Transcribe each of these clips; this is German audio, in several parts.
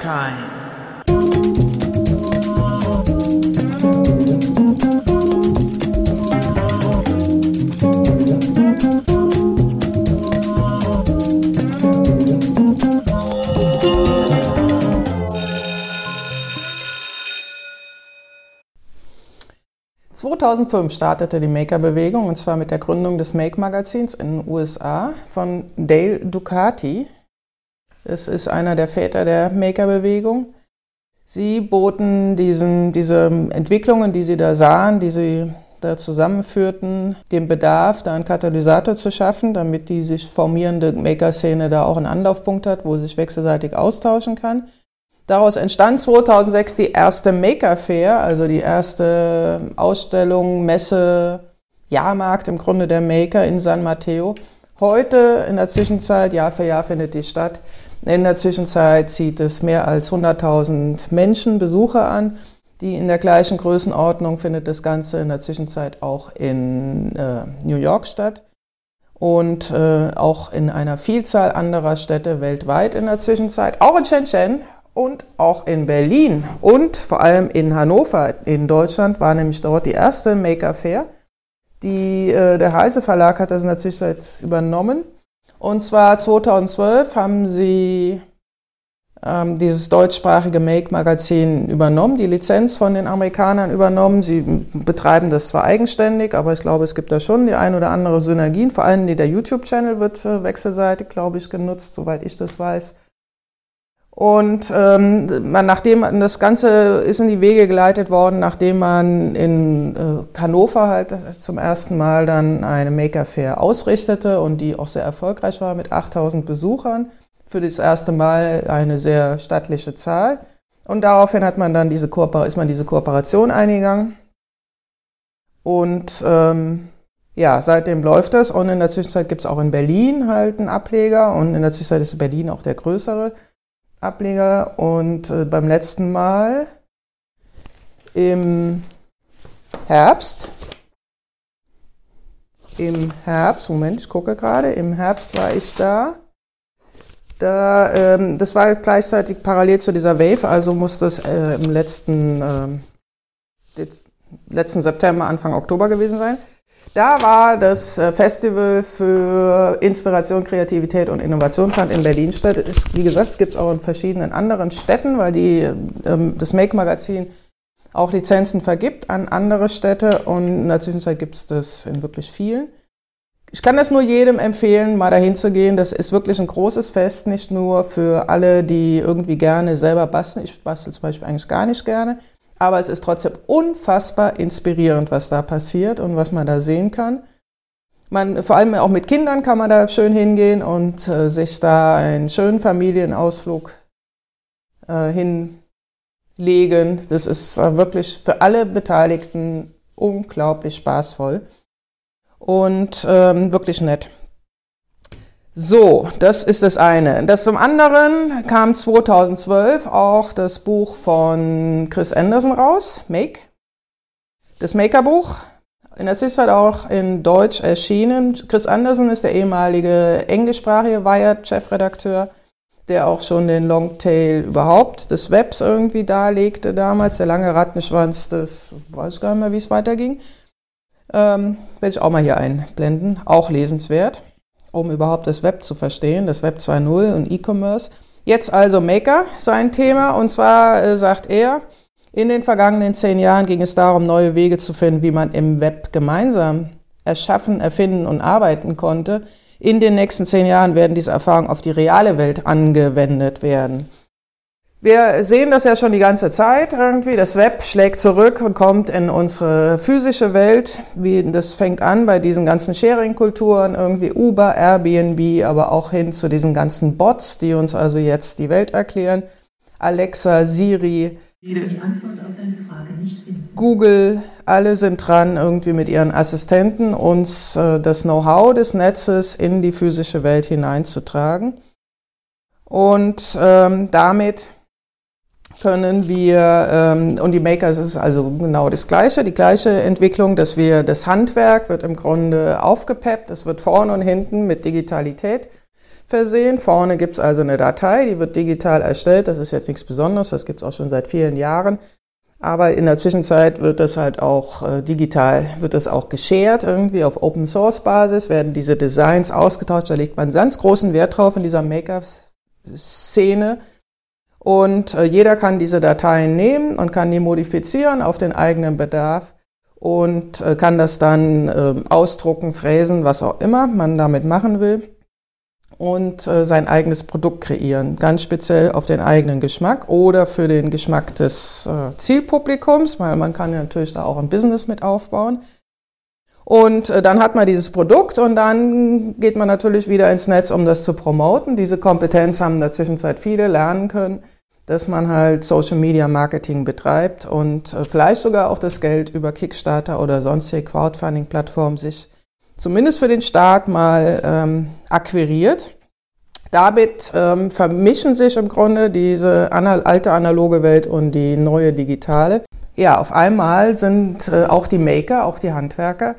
Time. 2005 startete die Maker-Bewegung und zwar mit der Gründung des Make-Magazins in den USA von Dale Ducati. Es ist einer der Väter der Maker-Bewegung. Sie boten diesen, diese Entwicklungen, die sie da sahen, die sie da zusammenführten, den Bedarf, da einen Katalysator zu schaffen, damit die sich formierende Maker-Szene da auch einen Anlaufpunkt hat, wo sie sich wechselseitig austauschen kann. Daraus entstand 2006 die erste Maker Fair, also die erste Ausstellung, Messe, Jahrmarkt im Grunde der Maker in San Mateo. Heute in der Zwischenzeit, Jahr für Jahr findet die statt. In der Zwischenzeit zieht es mehr als 100.000 Menschen, Besucher an. Die in der gleichen Größenordnung findet das Ganze in der Zwischenzeit auch in äh, New York statt und äh, auch in einer Vielzahl anderer Städte weltweit in der Zwischenzeit, auch in Shenzhen und auch in Berlin und vor allem in Hannover in Deutschland war nämlich dort die erste Maker Fair. Die, äh, der Heise Verlag hat das natürlich jetzt übernommen. Und zwar 2012 haben sie ähm, dieses deutschsprachige Make-Magazin übernommen, die Lizenz von den Amerikanern übernommen. Sie betreiben das zwar eigenständig, aber ich glaube, es gibt da schon die ein oder andere Synergien. Vor allem der YouTube-Channel wird äh, wechselseitig, glaube ich, genutzt, soweit ich das weiß. Und ähm, man, nachdem das Ganze ist in die Wege geleitet worden, nachdem man in äh, Hannover halt zum ersten Mal dann eine Maker Fair ausrichtete und die auch sehr erfolgreich war mit 8000 Besuchern. Für das erste Mal eine sehr stattliche Zahl. Und daraufhin hat man dann diese Kooper ist man diese Kooperation eingegangen. Und ähm, ja, seitdem läuft das. Und in der Zwischenzeit gibt es auch in Berlin halt einen Ableger. Und in der Zwischenzeit ist Berlin auch der größere. Ableger und äh, beim letzten Mal im Herbst, im Herbst, Moment, ich gucke gerade, im Herbst war ich da. Da, ähm, das war gleichzeitig parallel zu dieser Wave, also muss das äh, im letzten, äh, letzten September, Anfang Oktober gewesen sein. Da war das äh, Festival für Inspiration, Kreativität und Innovation fand in Berlin statt. Ist, wie gesagt, es gibt es auch in verschiedenen anderen Städten, weil die, ähm, das Make-Magazin auch Lizenzen vergibt an andere Städte und in der Zwischenzeit gibt es das in wirklich vielen. Ich kann das nur jedem empfehlen, mal dahin zu gehen. Das ist wirklich ein großes Fest, nicht nur für alle, die irgendwie gerne selber basteln. Ich bastel zum Beispiel eigentlich gar nicht gerne aber es ist trotzdem unfassbar inspirierend, was da passiert und was man da sehen kann. Man, vor allem auch mit Kindern kann man da schön hingehen und äh, sich da einen schönen Familienausflug äh, hinlegen. Das ist äh, wirklich für alle Beteiligten unglaublich spaßvoll und ähm, wirklich nett. So, das ist das eine. Das zum anderen kam 2012 auch das Buch von Chris Anderson raus, Make. Das Maker-Buch. In der Zwischenzeit auch in Deutsch erschienen. Chris Anderson ist der ehemalige englischsprachige Wired-Chefredakteur, der auch schon den Longtail überhaupt des Webs irgendwie darlegte damals. Der lange Rattenschwanz, das weiß ich gar nicht mehr, wie es weiterging. Ähm, werde ich auch mal hier einblenden. Auch lesenswert um überhaupt das Web zu verstehen, das Web 2.0 und E-Commerce. Jetzt also Maker, sein Thema. Und zwar äh, sagt er, in den vergangenen zehn Jahren ging es darum, neue Wege zu finden, wie man im Web gemeinsam erschaffen, erfinden und arbeiten konnte. In den nächsten zehn Jahren werden diese Erfahrungen auf die reale Welt angewendet werden. Wir sehen das ja schon die ganze Zeit irgendwie. Das Web schlägt zurück und kommt in unsere physische Welt. Wie, das fängt an bei diesen ganzen Sharing-Kulturen, irgendwie Uber, Airbnb, aber auch hin zu diesen ganzen Bots, die uns also jetzt die Welt erklären. Alexa, Siri, Google, alle sind dran, irgendwie mit ihren Assistenten uns äh, das Know-how des Netzes in die physische Welt hineinzutragen. Und ähm, damit können wir, ähm, und die Makers ist also genau das Gleiche, die gleiche Entwicklung, dass wir, das Handwerk wird im Grunde aufgepeppt, es wird vorne und hinten mit Digitalität versehen. Vorne gibt es also eine Datei, die wird digital erstellt. Das ist jetzt nichts Besonderes, das gibt es auch schon seit vielen Jahren. Aber in der Zwischenzeit wird das halt auch äh, digital, wird das auch geshared irgendwie auf Open Source Basis, werden diese Designs ausgetauscht. Da legt man ganz großen Wert drauf in dieser Make-up-Szene. Und äh, jeder kann diese Dateien nehmen und kann die modifizieren auf den eigenen Bedarf und äh, kann das dann äh, ausdrucken, fräsen, was auch immer man damit machen will und äh, sein eigenes Produkt kreieren, ganz speziell auf den eigenen Geschmack oder für den Geschmack des Zielpublikums, weil man kann ja natürlich da auch ein Business mit aufbauen. Und äh, dann hat man dieses Produkt und dann geht man natürlich wieder ins Netz, um das zu promoten. Diese Kompetenz haben in der Zwischenzeit viele lernen können, dass man halt Social Media Marketing betreibt und äh, vielleicht sogar auch das Geld über Kickstarter oder sonstige Crowdfunding-Plattformen sich zumindest für den Start mal ähm, akquiriert. Damit ähm, vermischen sich im Grunde diese alte analoge Welt und die neue digitale. Ja, auf einmal sind äh, auch die Maker, auch die Handwerker,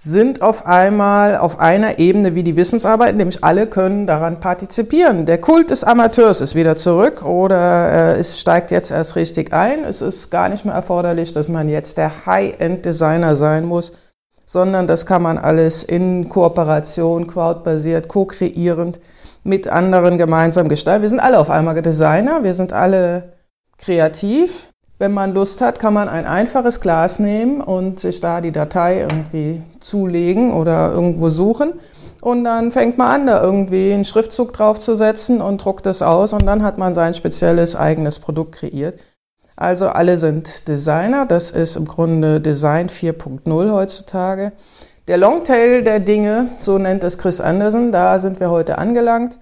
sind auf einmal auf einer Ebene wie die Wissensarbeit, nämlich alle können daran partizipieren. Der Kult des Amateurs ist wieder zurück oder äh, es steigt jetzt erst richtig ein. Es ist gar nicht mehr erforderlich, dass man jetzt der High-End-Designer sein muss, sondern das kann man alles in Kooperation, crowdbasiert, co-kreierend mit anderen gemeinsam gestalten. Wir sind alle auf einmal Designer, wir sind alle kreativ. Wenn man Lust hat, kann man ein einfaches Glas nehmen und sich da die Datei irgendwie zulegen oder irgendwo suchen. Und dann fängt man an, da irgendwie einen Schriftzug draufzusetzen und druckt es aus und dann hat man sein spezielles eigenes Produkt kreiert. Also alle sind Designer. Das ist im Grunde Design 4.0 heutzutage. Der Longtail der Dinge, so nennt es Chris Anderson, da sind wir heute angelangt.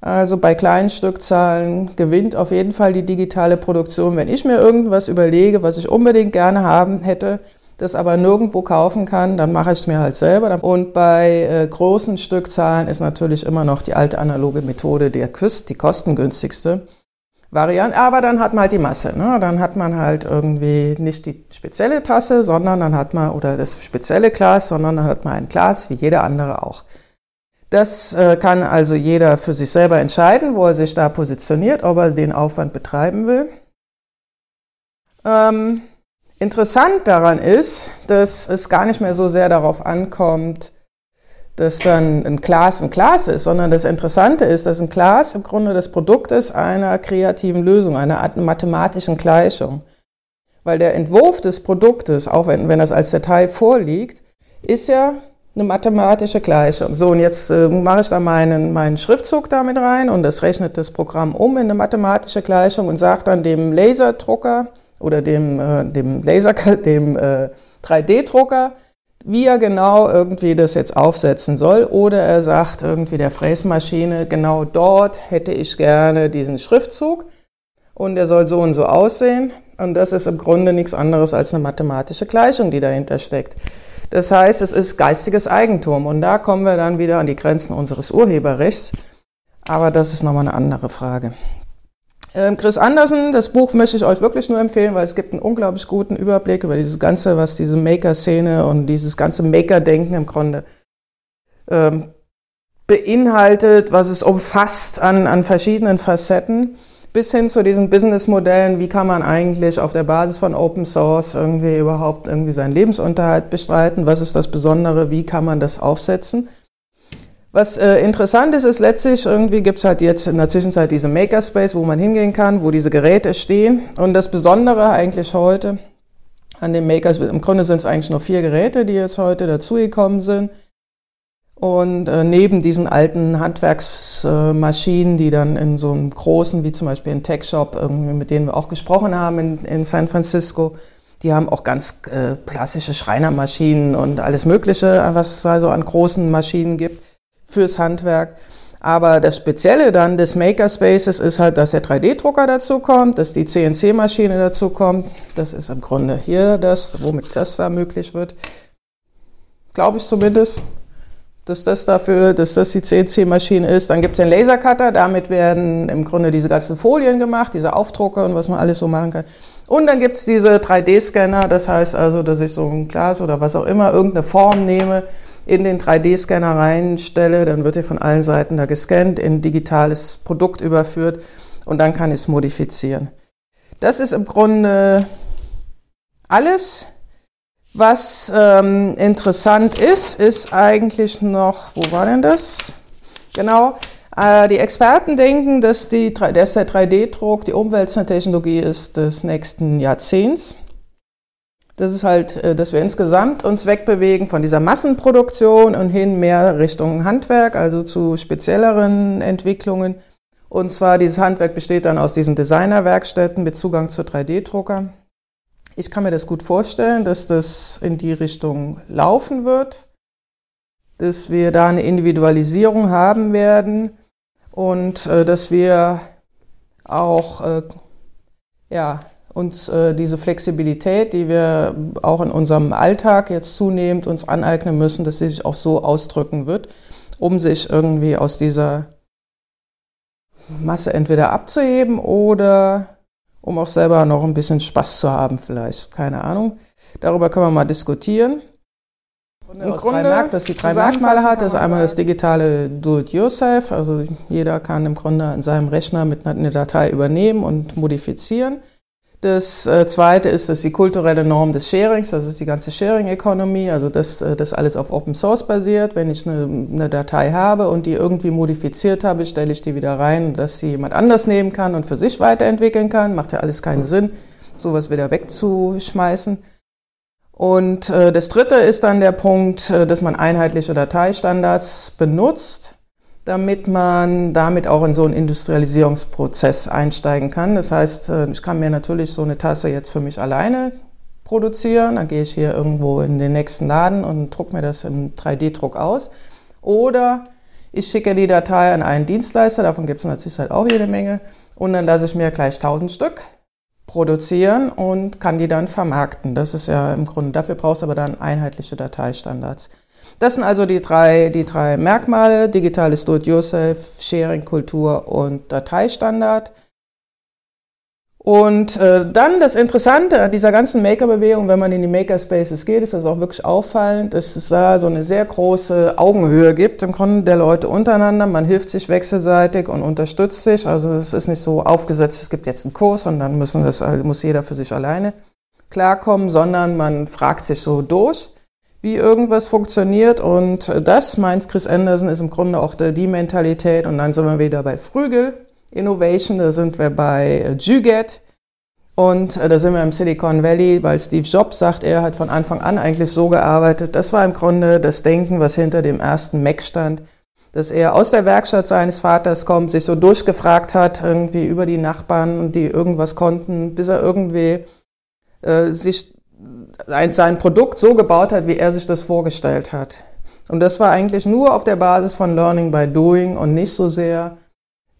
Also bei kleinen Stückzahlen gewinnt auf jeden Fall die digitale Produktion. Wenn ich mir irgendwas überlege, was ich unbedingt gerne haben hätte, das aber nirgendwo kaufen kann, dann mache ich es mir halt selber. Und bei äh, großen Stückzahlen ist natürlich immer noch die alte analoge Methode der Küst, die kostengünstigste. Variante, aber dann hat man halt die Masse. Ne? Dann hat man halt irgendwie nicht die spezielle Tasse, sondern dann hat man, oder das spezielle Glas, sondern dann hat man ein Glas, wie jeder andere auch. Das äh, kann also jeder für sich selber entscheiden, wo er sich da positioniert, ob er den Aufwand betreiben will. Ähm, interessant daran ist, dass es gar nicht mehr so sehr darauf ankommt, dass dann ein Glas ein Glas ist, sondern das Interessante ist, dass ein Glas im Grunde das Produkt ist einer kreativen Lösung, einer mathematischen Gleichung. Weil der Entwurf des Produktes, auch wenn, wenn das als Datei vorliegt, ist ja eine mathematische Gleichung. So, und jetzt äh, mache ich da meinen, meinen Schriftzug damit rein und das rechnet das Programm um in eine mathematische Gleichung und sagt dann dem Laserdrucker oder dem, äh, dem Laser, dem äh, 3D-Drucker, wie er genau irgendwie das jetzt aufsetzen soll. Oder er sagt irgendwie der Fräsmaschine, genau dort hätte ich gerne diesen Schriftzug und der soll so und so aussehen. Und das ist im Grunde nichts anderes als eine mathematische Gleichung, die dahinter steckt. Das heißt, es ist geistiges Eigentum und da kommen wir dann wieder an die Grenzen unseres Urheberrechts. Aber das ist nochmal eine andere Frage. Ähm, Chris Anderson, das Buch möchte ich euch wirklich nur empfehlen, weil es gibt einen unglaublich guten Überblick über dieses Ganze, was diese Maker-Szene und dieses ganze Maker-Denken im Grunde ähm, beinhaltet, was es umfasst an, an verschiedenen Facetten, bis hin zu diesen Businessmodellen, wie kann man eigentlich auf der Basis von Open Source irgendwie überhaupt irgendwie seinen Lebensunterhalt bestreiten, was ist das Besondere, wie kann man das aufsetzen. Was äh, interessant ist, ist letztlich, irgendwie gibt es halt jetzt in der Zwischenzeit diese Makerspace, wo man hingehen kann, wo diese Geräte stehen. Und das Besondere eigentlich heute an dem Makers, im Grunde sind es eigentlich nur vier Geräte, die jetzt heute dazugekommen sind. Und äh, neben diesen alten Handwerksmaschinen, äh, die dann in so einem großen, wie zum Beispiel in Tech Shop, mit denen wir auch gesprochen haben in, in San Francisco, die haben auch ganz äh, klassische Schreinermaschinen und alles Mögliche, was es also an großen Maschinen gibt fürs Handwerk. Aber das Spezielle dann des Makerspaces ist halt, dass der 3D-Drucker dazu kommt, dass die CNC-Maschine dazu kommt. Das ist im Grunde hier das, womit das da möglich wird. Glaube ich zumindest, dass das dafür, dass das die CNC-Maschine ist. Dann gibt es den Lasercutter, damit werden im Grunde diese ganzen Folien gemacht, diese Aufdrucke und was man alles so machen kann. Und dann gibt es diese 3D-Scanner, das heißt also, dass ich so ein Glas oder was auch immer, irgendeine Form nehme, in den 3D-Scanner reinstelle, dann wird er von allen Seiten da gescannt, in ein digitales Produkt überführt und dann kann ich es modifizieren. Das ist im Grunde alles. Was ähm, interessant ist, ist eigentlich noch, wo war denn das? Genau, äh, die Experten denken, dass, die, dass der 3D-Druck die umwälzende Technologie ist des nächsten Jahrzehnts. Das ist halt, äh, dass wir insgesamt uns wegbewegen von dieser Massenproduktion und hin mehr Richtung Handwerk, also zu spezielleren Entwicklungen. Und zwar dieses Handwerk besteht dann aus diesen Designerwerkstätten mit Zugang zu 3D-Drucker. Ich kann mir das gut vorstellen, dass das in die Richtung laufen wird, dass wir da eine Individualisierung haben werden und äh, dass wir auch äh, ja, uns äh, diese Flexibilität, die wir auch in unserem Alltag jetzt zunehmend uns aneignen müssen, dass sie sich auch so ausdrücken wird, um sich irgendwie aus dieser Masse entweder abzuheben oder um auch selber noch ein bisschen Spaß zu haben vielleicht. Keine Ahnung. Darüber können wir mal diskutieren. Im Grunde, Merk dass sie drei Merkmale hat. Das ist einmal das digitale Do-it-yourself. Also jeder kann im Grunde an seinem Rechner mit einer Datei übernehmen und modifizieren. Das äh, zweite ist, dass die kulturelle Norm des Sharings, das ist die ganze Sharing Economy, also dass äh, das alles auf Open Source basiert. Wenn ich eine, eine, Datei habe und die irgendwie modifiziert habe, stelle ich die wieder rein, dass sie jemand anders nehmen kann und für sich weiterentwickeln kann. Macht ja alles keinen Sinn, sowas wieder wegzuschmeißen. Und äh, das dritte ist dann der Punkt, dass man einheitliche Dateistandards benutzt damit man damit auch in so einen Industrialisierungsprozess einsteigen kann. Das heißt, äh, ich kann mir natürlich so eine Tasse jetzt für mich alleine produzieren. Dann gehe ich hier irgendwo in den nächsten Laden und drucke mir das im 3D-Druck aus. Oder ich schicke die Datei an einen Dienstleister, davon gibt es natürlich halt auch jede Menge. Und dann lasse ich mir gleich 1000 Stück produzieren und kann die dann vermarkten. Das ist ja im Grunde, dafür brauchst du aber dann einheitliche Dateistandards. Das sind also die drei, die drei Merkmale, digitales Do-it-yourself, Sharing-Kultur und Dateistandard. Und äh, dann das Interessante an dieser ganzen Maker-Bewegung, wenn man in die Makerspaces geht, ist das auch wirklich auffallend, dass es da so eine sehr große Augenhöhe gibt im Grunde der Leute untereinander. Man hilft sich wechselseitig und unterstützt sich. Also es ist nicht so aufgesetzt, es gibt jetzt einen Kurs und dann müssen das, muss jeder für sich alleine klarkommen, sondern man fragt sich so durch wie irgendwas funktioniert. Und das, meint Chris Anderson, ist im Grunde auch die Mentalität. Und dann sind wir wieder bei Frügel Innovation, da sind wir bei Juget. Und äh, da sind wir im Silicon Valley, weil Steve Jobs sagt, er hat von Anfang an eigentlich so gearbeitet. Das war im Grunde das Denken, was hinter dem ersten Mac stand. Dass er aus der Werkstatt seines Vaters kommt, sich so durchgefragt hat, irgendwie über die Nachbarn, die irgendwas konnten, bis er irgendwie äh, sich sein Produkt so gebaut hat, wie er sich das vorgestellt hat. Und das war eigentlich nur auf der Basis von Learning by Doing und nicht so sehr,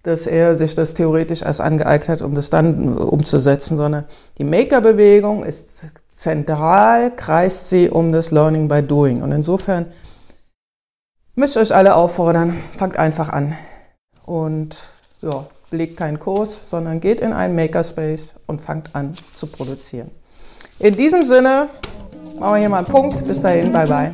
dass er sich das theoretisch erst angeeignet hat, um das dann umzusetzen, sondern die Maker-Bewegung ist zentral, kreist sie um das Learning by Doing. Und insofern möchte ich euch alle auffordern, fangt einfach an und ja, belegt keinen Kurs, sondern geht in einen Makerspace und fangt an zu produzieren. In diesem Sinne, machen wir hier mal einen Punkt. Bis dahin, bye bye.